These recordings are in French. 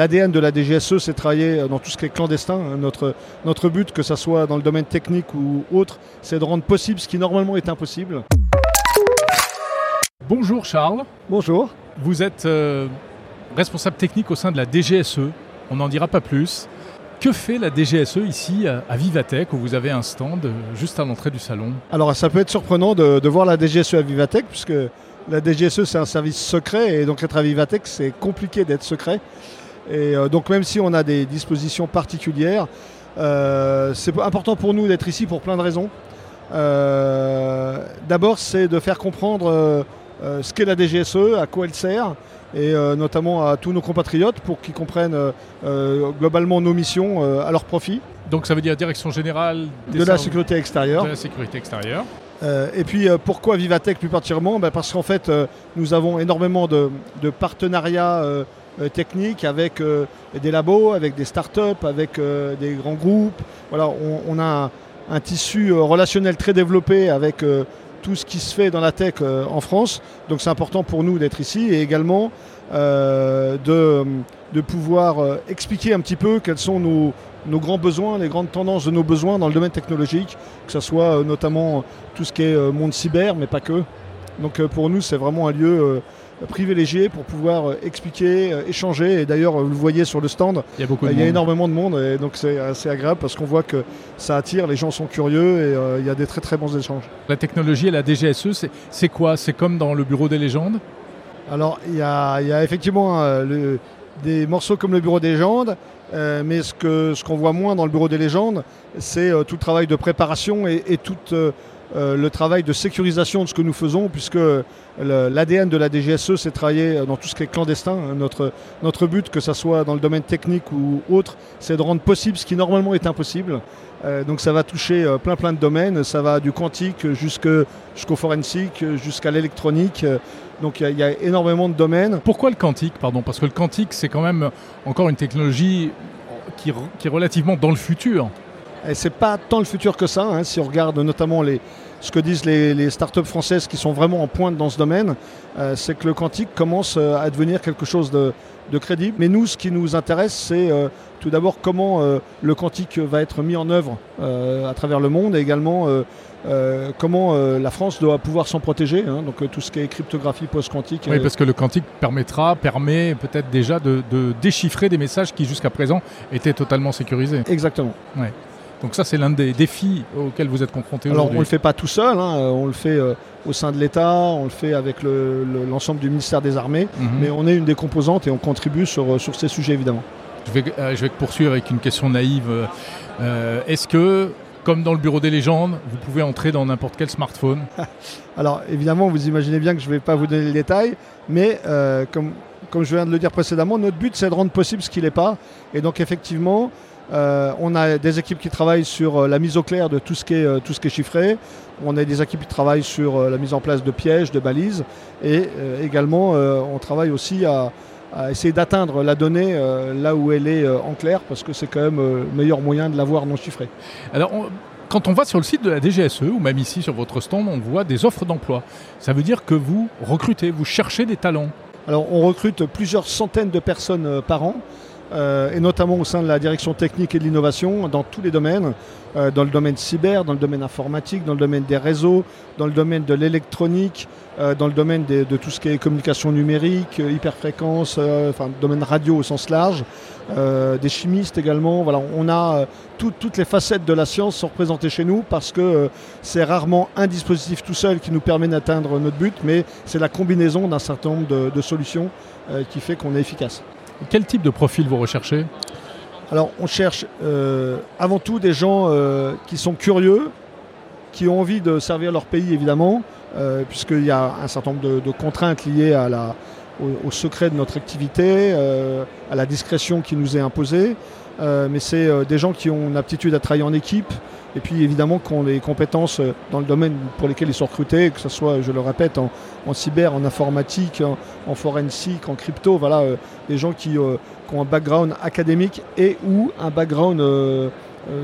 L'ADN de la DGSE, c'est travailler dans tout ce qui est clandestin. hein. Notre, notre but, que ce soit dans le domaine technique ou autre, c'est de rendre possible ce qui normalement est impossible. Bonjour Charles, Bonjour. vous êtes euh, responsable technique au sein de la DGSE, on n'en dira pas plus. Que fait la DGSE ici à à Vivatech où vous avez un stand euh, juste à l'entrée du salon? Alors ça peut être surprenant de, de voir la DGSE à Vivatech, puisque la DGSE c'est un service secret, et donc être à Vivatech c'est compliqué d'être secret. Et euh, donc même si on a des dispositions particulières, euh, c'est important pour nous d'être ici pour plein de raisons. Euh, D'abord c'est de faire comprendre ce qu'est la DGSE, à quoi elle sert, et euh, notamment à tous nos compatriotes pour qu'ils comprennent euh, globalement nos missions euh, à leur profit, Donc ça veut dire direction générale des de la sécurité extérieure. de la sécurité extérieure. Et puis pourquoi Vivatech plus particulièrement? Ben, Parce qu'en fait, nous avons énormément de, de partenariats euh, techniques avec euh, des labos, avec des startups, avec euh, des grands groupes. Voilà, on, a un, tissu relationnel très développé avec tout ce qui se fait dans la tech en France. Donc c'est important pour nous d'être ici et également de, de pouvoir expliquer un petit peu quels sont nos, nos grands besoins, les grandes tendances de nos besoins dans le domaine technologique, que ce soit notamment tout ce qui est monde cyber, mais pas que. Donc pour nous, c'est vraiment un lieu privilégié pour pouvoir euh, expliquer, euh, échanger. Et d'ailleurs, euh, vous le voyez sur le stand, Il y a beaucoup de il y a monde. énormément de monde et donc c'est assez agréable parce qu'on voit que ça attire, les gens sont curieux et euh, il y a des très très bons échanges. La technologie et la DGSE, c'est- c'est quoi? C'est comme dans le bureau des légendes? Alors il y a, il y a effectivement euh, le- des morceaux comme le Bureau des légendes, euh, mais ce qu'on ce qu'on voit moins dans le Bureau des légendes, c'est tout le travail de préparation et, et tout euh, euh, le travail de sécurisation de ce que nous faisons, puisque l'ADN de la DGSE, c'est travailler dans tout ce qui est clandestin. hein. Notre, but, que ce soit dans le domaine technique ou autre, c'est de rendre possible ce qui normalement est impossible. Euh, donc ça va toucher euh, plein plein de domaines, ça va du quantique jusqu'au forensique, jusqu'à l'électronique. Euh, Donc il y a- énormément de domaines. Pourquoi le quantique Pardon, parce que le quantique, c'est quand même encore une technologie qui est relativement dans le futur. Et c'est pas tant le futur que ça, hein, si on regarde notamment les, ce que disent les, les startups françaises qui sont vraiment en pointe dans ce domaine, euh, c'est que le quantique commence euh, à devenir quelque chose de, de crédible. Mais nous, ce qui nous intéresse, c'est euh, tout d'abord comment euh, le quantique va être mis en œuvre à travers le monde et également comment la France doit pouvoir s'en protéger. hein. donc tout ce qui est cryptographie post-quantique. Oui, parce que le quantique permettra, permet peut-être déjà de, de déchiffrer des messages qui jusqu'à présent étaient totalement sécurisés. Exactement. Donc ça, c'est l'un des défis auxquels vous êtes confrontés Alors on aujourd'hui. ne le fait pas tout seul, hein, on le fait euh, au sein de l'État, on le fait avec le- le- l'ensemble du ministère des Armées, Mhm. mais on est une des composantes et on contribue sur, euh, sur ces sujets évidemment. Je vais, euh, je vais poursuivre avec une question naïve. Euh, Est-ce que, comme dans le bureau des légendes, vous pouvez entrer dans n'importe quel smartphone? Alors évidemment, vous imaginez bien que je ne vais pas vous donner les détails, mais comme, comme je viens de le dire précédemment, notre but c'est de rendre possible ce qui n'est pas. Et donc effectivement, euh, on a des équipes qui travaillent sur euh, la mise au clair de tout ce qui est, euh, tout ce qui est chiffré. On a des équipes qui travaillent sur la mise en place de pièges, de balises. Et également, on travaille aussi à, à essayer d'atteindre la donnée euh, là où elle est euh, en clair, parce que c'est quand même euh, le meilleur moyen de l'avoir non chiffré. Alors, on- quand on va sur le site de la DGSE, ou même ici sur votre stand, on voit des offres d'emploi. Ça veut dire que vous recrutez, vous cherchez des talents. Alors, on recrute plusieurs centaines de personnes par an, euh, et notamment au sein de la direction technique et de l'innovation, dans tous les domaines, euh, dans le domaine cyber, dans le domaine informatique, dans le domaine des réseaux, dans le domaine de l'électronique, euh, dans le domaine de tout ce qui est communication numérique, hyperfréquence, enfin, domaine radio au sens large, des chimistes également. Voilà, on a tout- toutes les facettes de la science sont représentées chez nous parce que c'est rarement un dispositif tout seul qui nous permet d'atteindre notre but, mais c'est la combinaison d'un certain nombre de, solutions qui fait qu'on est efficace. Quel type de profil vous recherchez Alors on cherche euh, avant tout des gens euh, qui sont curieux, qui ont envie de servir leur pays évidemment, euh, puisqu'il y a un certain nombre de, contraintes liées au, secret de notre activité, à la discrétion qui nous est imposée. Euh, mais c'est euh, des gens qui ont une aptitude à travailler en équipe. Et puis évidemment qui ont les compétences euh, dans le domaine pour lesquels ils sont recrutés, que ce soit, je le répète, en, cyber, en informatique, en, en forensique, en crypto, voilà, des gens qui, ont un background académique et ou un background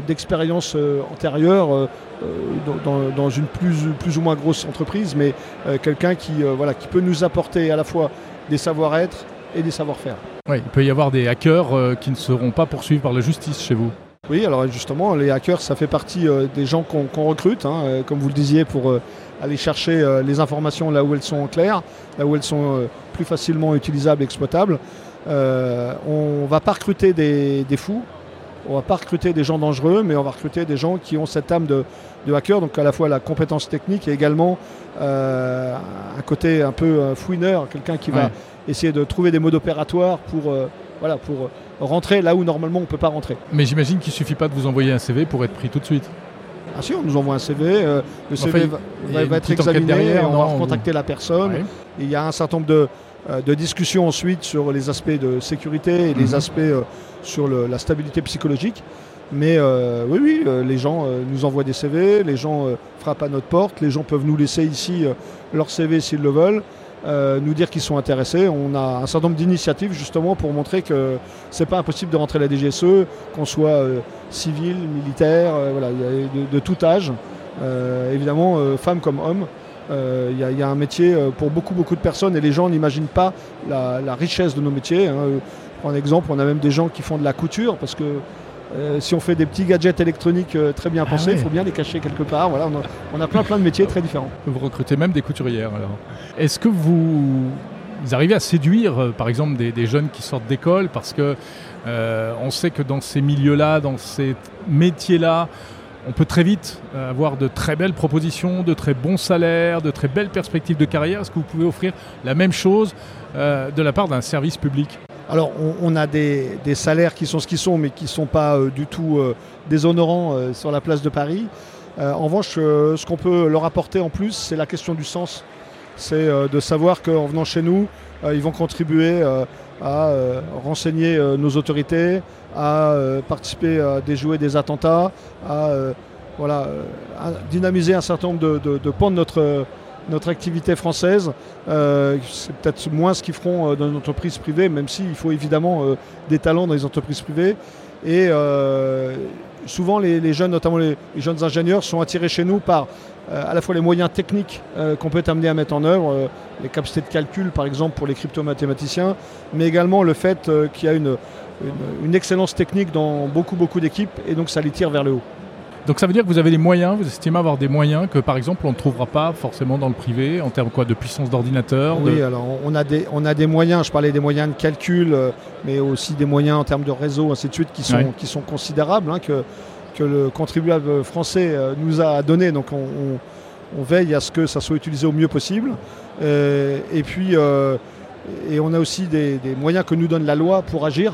d'expérience antérieure dans, une plus, ou moins grosse entreprise, mais quelqu'un qui peut nous apporter à la fois des savoir-être et des savoir-faire. Oui, il peut y avoir des hackers qui ne seront pas poursuivis par la justice chez vous. Oui, alors justement, les hackers, ça fait partie des gens qu'on recrute, hein, comme vous le disiez, pour aller chercher les informations là où elles sont claires, là où elles sont plus facilement utilisables, exploitables. on ne va pas recruter des, des fous, on ne va pas recruter des gens dangereux, mais on va recruter des gens qui ont cette âme de, hacker, donc à la fois la compétence technique et également euh, un côté un peu euh, fouineur, quelqu'un qui va essayer de trouver des modes opératoires pour, euh, voilà, pour rentrer là où normalement on ne peut pas rentrer. Mais j'imagine qu'il ne suffit pas de vous envoyer un CV pour être pris tout de suite. Ah si, on nous envoie un CV, le CV va, être examiné, on va recontacter la personne. Il y a un certain nombre de, de discussions ensuite sur les aspects de sécurité et les mhm. aspects sur la stabilité psychologique. Mais euh, oui, oui, euh, les gens euh, nous envoient des CV, les gens frappent à notre porte, les gens peuvent nous laisser ici leur CV s'ils le veulent, nous dire qu'ils sont intéressés. On a un certain nombre d'initiatives justement pour montrer que c'est pas impossible de rentrer à la DGSE, qu'on soit civil, militaire, voilà, de, tout âge, évidemment, femmes comme hommes. Il y, a un métier pour beaucoup beaucoup de personnes et les gens n'imaginent pas la, richesse de nos métiers. Hein. Exemple, on a même des gens qui font de la couture parce que euh, si on fait des petits gadgets électroniques euh, très bien ah pensés, il faut bien les cacher quelque part. Voilà, on a, plein plein de métiers très différents. Vous recrutez même des couturières alors. Est-ce que vous, arrivez à séduire euh, par exemple des, jeunes qui sortent d'école parce que on sait que dans ces milieux-là, dans ces métiers-là, on peut très vite avoir de très belles propositions, de très bons salaires, de très belles perspectives de carrière? Est-ce que vous pouvez offrir la même chose de la part d'un service public? Alors, on, a des, salaires qui sont ce qu'ils sont, mais qui ne sont pas euh, du tout euh, déshonorants euh, sur la place de Paris. en revanche, ce qu'on peut leur apporter en plus, c'est la question du sens. C'est de savoir qu'en venant chez nous, ils vont contribuer à renseigner nos autorités, à participer à déjouer des attentats, à, dynamiser un certain nombre de pans de notre notre activité française. Euh, c'est peut-être moins ce qu'ils feront euh, dans une entreprise privée, même s'il faut évidemment euh, des talents dans les entreprises privées. Et souvent, les, jeunes, notamment les, jeunes ingénieurs, sont attirés chez nous par à la fois les moyens techniques qu'on peut amener à mettre en œuvre, les capacités de calcul par exemple pour les crypto-mathématiciens, mais également le fait qu'il y a une, une excellence technique dans beaucoup beaucoup d'équipes et donc ça les tire vers le haut. Donc ça veut dire que vous avez des moyens, vous estimez avoir des moyens que par exemple on ne trouvera pas forcément dans le privé en termes quoi, de puissance d'ordinateur Oui, alors on a, des, on a des moyens, je parlais des moyens de calcul, euh, mais aussi des moyens en termes de réseau, ainsi de suite, qui sont, qui sont considérables, hein, que, que le contribuable français euh, nous a donné. Donc on, veille à ce que ça soit utilisé au mieux possible. Euh, et puis, et on a aussi des, des moyens que nous donne la loi pour agir.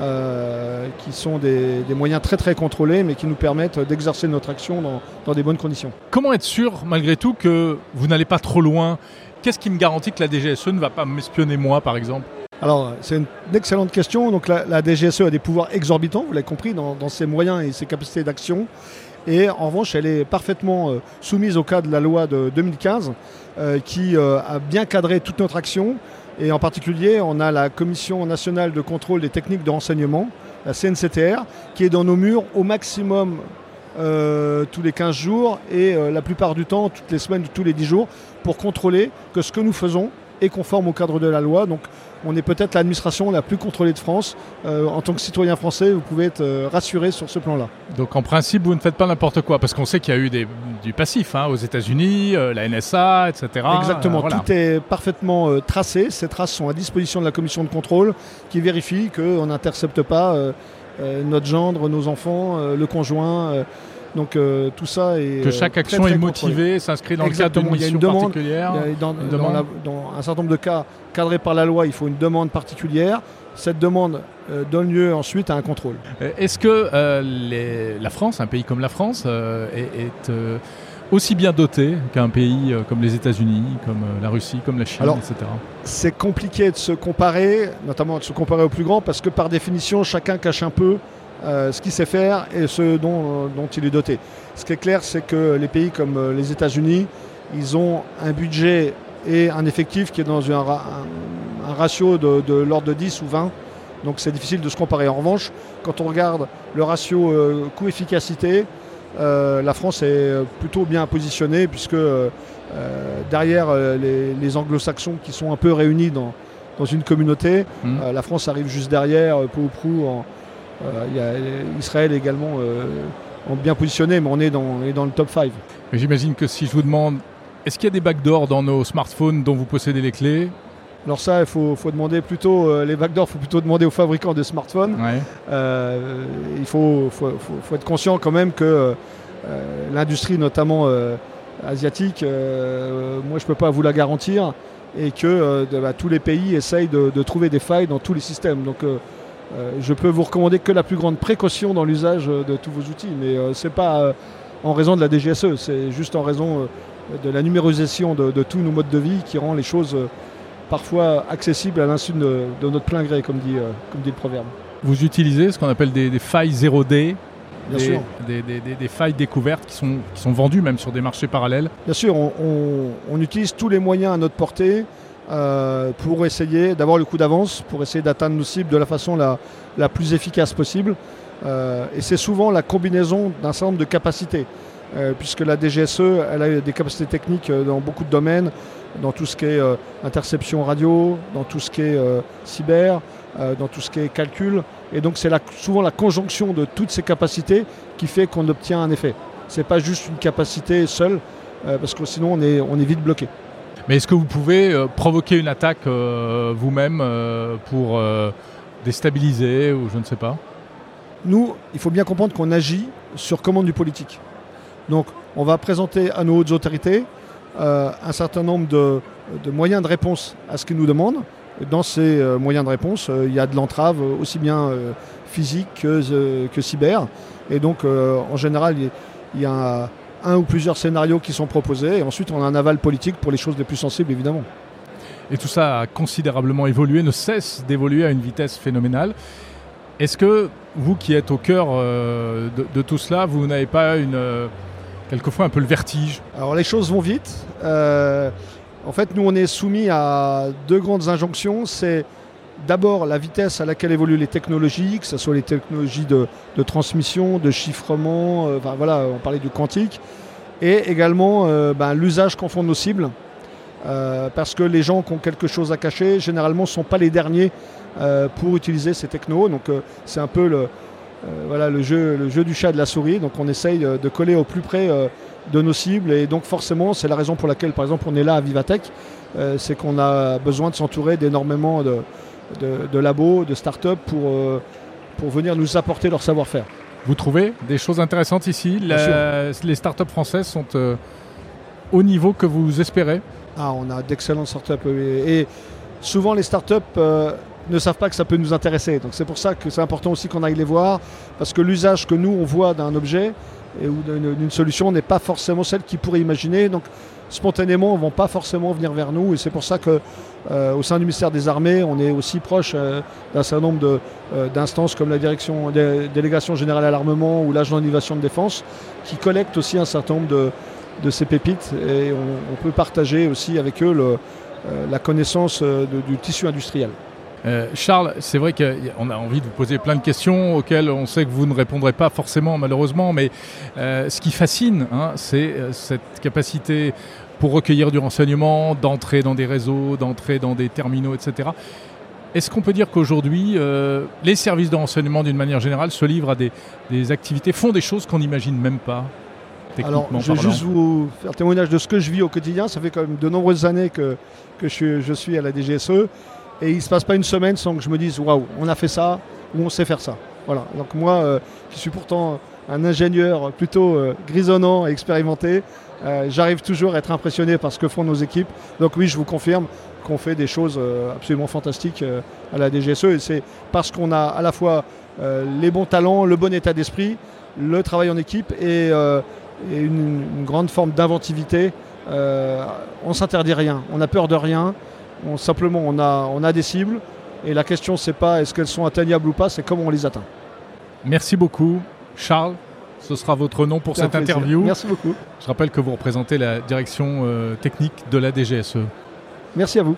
Euh, qui sont des, moyens très très contrôlés, mais qui nous permettent d'exercer notre action dans, des bonnes conditions. Comment être sûr, malgré tout, que vous n'allez pas trop loin? Qu'est-ce qui me garantit que la DGSE ne va pas m'espionner moi, par exemple? Alors, c'est une excellente question. Donc, la, DGSE a des pouvoirs exorbitants, vous l'avez compris, dans, ses moyens et ses capacités d'action. Et en revanche, elle est parfaitement euh, soumise au cas de la loi de 2015, euh, qui a bien cadré toute notre action et en particulier, on a la Commission nationale de contrôle des techniques de renseignement, la CNCTR, qui est dans nos murs au maximum euh, tous les 15 jours et euh, la plupart du temps, toutes les semaines, tous les 10 jours, pour contrôler que ce que nous faisons est conforme au cadre de la loi. On est peut-être l'administration la plus contrôlée de France. Euh, en tant que citoyen français, vous pouvez être euh, rassuré sur ce plan-là. Donc en principe, vous ne faites pas n'importe quoi, parce qu'on sait qu'il y a eu du passif hein, aux États-Unis, euh, la NSA, etc. Exactement, tout est parfaitement tracé. Ces traces sont à disposition de la commission de contrôle qui vérifie qu'on n'intercepte pas notre gendre, nos enfants, le conjoint. Donc euh, tout ça est que chaque action est motivée, s'inscrit dans le cadre d'une mission particulière. dans, un certain nombre de cas cadrés par la loi, il faut une demande particulière. Cette demande euh, donne lieu ensuite à un contrôle. Euh, est-ce que la France, un pays comme la France, est, aussi bien doté qu'un pays comme les États-Unis, comme la Russie, comme la Chine, etc. C'est compliqué de se comparer, notamment de se comparer aux plus grands, parce que par définition, chacun cache un peu euh, ce qu'il sait faire et ce dont, il est doté. Ce qui est clair, c'est que les pays comme euh, les États-Unis, ils ont un budget et un effectif qui est dans un, ratio de, l'ordre de 10 ou 20. Donc c'est difficile de se comparer. En revanche, quand on regarde le ratio euh, coût-efficacité, la France est plutôt bien positionnée puisque derrière les, anglo-saxons qui sont un peu réunis dans, dans une communauté. Euh, la France arrive juste derrière, euh, peu ou prou. en- euh, Il y a Israël également euh, en bien positionné, mais on est dans, on est dans le top 5. Mais J'imagine que si je vous demande, est-ce qu'il y a des backdoors dans nos smartphones dont vous possédez les clés? Alors ça, il faut, faut demander plutôt, euh, les backdoors, il faut plutôt demander aux fabricants de smartphones. Ouais. Euh, il faut, faut- faut- faut être conscient quand même que euh, l'industrie, notamment asiatique, moi je ne peux pas vous la garantir, et que de- bah, tous les pays essayent de, de trouver des failles dans tous les systèmes. Donc je peux vous recommander que la plus grande précaution dans l'usage euh, de tous vos outils, mais ce n'est pas euh, en raison de la DGSE, c'est juste en raison euh, de la numérisation de, de tous nos modes de vie qui rend les choses euh, parfois accessibles à l'insu de, de notre plein gré, comme dit, euh, comme dit le proverbe. Vous utilisez ce qu'on appelle des, des failles 0D, Bien des, sûr. des- des- des- des failles découvertes qui sont, qui sont vendues même sur des marchés parallèles. Bien sûr, on, on- on utilise tous les moyens à notre portée euh, pour essayer d'avoir le coup d'avance, pour essayer d'atteindre nos cibles de la façon la, plus efficace possible. Euh, et c'est souvent la combinaison d'un certain nombre de capacités, euh, puisque la DGSE, elle a des capacités techniques dans beaucoup de domaines, dans tout ce qui est interception radio, dans tout ce qui est cyber, dans tout ce qui est calcul. Et donc c'est souvent la conjonction de toutes ces capacités qui fait qu'on obtient un effet. C'est pas juste une capacité seule, parce que sinon on est vite bloqué. Mais est-ce que vous pouvez euh, provoquer une attaque euh, vous-même euh, pour déstabiliser ou je ne sais pas? Nous, il faut bien comprendre qu'on agit sur commande du politique. Donc on va présenter à nos hautes autorités un certain nombre de, moyens de réponse à ce qu'ils nous demandent. Dans ces moyens de réponse, il y a de l'entrave aussi bien physique que, que cyber. Et donc en général, il y a un ou plusieurs scénarios qui sont proposés. Et ensuite, on a un aval politique pour les choses les plus sensibles, évidemment. Et tout ça a considérablement évolué, ne cesse d'évoluer à une vitesse phénoménale. Est-ce que vous qui êtes au cœur euh, de, de tout cela, vous n'avez pas une, euh, quelquefois un peu le vertige? Alors les choses vont vite. Euh, en fait, nous, on est soumis à deux grandes injonctions. C'est d'abord la vitesse à laquelle évoluent les technologies, que ce soit les technologies de, de transmission, de chiffrement, euh, voilà, on parlait du quantique, et également euh, ben, l'usage qu'en font nos cibles. Euh, parce que les gens qui ont quelque chose à cacher, généralement, ne sont pas les derniers pour utiliser ces technos. Donc c'est un peu le, voilà, le, jeu, le jeu du chat et de la souris. Donc on essaye de coller au plus près de nos cibles. Et donc forcément, c'est la raison pour laquelle, par exemple, on est là à Vivatech. C'est qu'on a besoin de s'entourer d'énormément de, de- de labos, de start-up pour, euh, pour venir nous apporter leur savoir-faire. Vous trouvez des choses intéressantes ici? La- Les startups françaises sont euh, au niveau que vous espérez? Ah, on a d'excellentes startups. Et, et souvent, les startups euh, ne savent pas que ça peut nous intéresser. Donc, c'est pour ça que c'est important aussi qu'on aille les voir. Parce que l'usage que nous, on voit d'un objet et, ou d'une solution n'est pas forcément celle qu'ils pourraient imaginer. Donc, spontanément, ne vont pas forcément venir vers nous. Et c'est pour ça que euh, au sein du ministère des Armées, on est aussi proche euh, d'un certain nombre euh, d'instances comme la direction, dé- délégation générale à l'armement ou l'agent d'innovation de défense qui collectent aussi un certain nombre de, de ces pépites et on, peut partager aussi avec eux euh, la connaissance du tissu industriel. Euh, Charles, c'est vrai qu'on a envie de vous poser plein de questions auxquelles on sait que vous ne répondrez pas forcément malheureusement, mais euh, ce qui fascine, hein, c'est euh, cette capacité pour recueillir du renseignement, d'entrer dans des réseaux, d'entrer dans des terminaux, etc. Est-ce qu'on peut dire qu'aujourd'hui, euh, les services de renseignement, d'une manière générale, se livrent à des, des activités, font des choses qu'on n'imagine même pas Alors, techniquement je vais parlant juste vous faire témoignage de ce que je vis au quotidien. Ça fait quand même de nombreuses années que, que je, suis- je suis à la DGSE. Et il ne se passe pas une semaine sans que je me dise waouh, on a fait ça ou on sait faire ça. Voilà. Donc, moi, euh, qui suis pourtant un ingénieur plutôt euh, grisonnant et expérimenté, euh, j'arrive toujours à être impressionné par ce que font nos équipes. Donc, oui, je vous confirme qu'on fait des choses absolument fantastiques à la DGSE. Et c'est parce qu'on a à la fois les bons talents, le bon état d'esprit, le travail en équipe et, une, une grande forme d'inventivité. On s'interdit rien, on n'a peur de rien. On, simplement, on a, on a des cibles. Et la question, c'est pas est-ce qu'elles sont atteignables ou pas, c'est comment on les atteint. Merci beaucoup, Charles. Ce sera votre nom pour cette plaisir. interview. Merci beaucoup. Je rappelle que vous représentez la direction euh, technique de la DGSE. Merci à vous.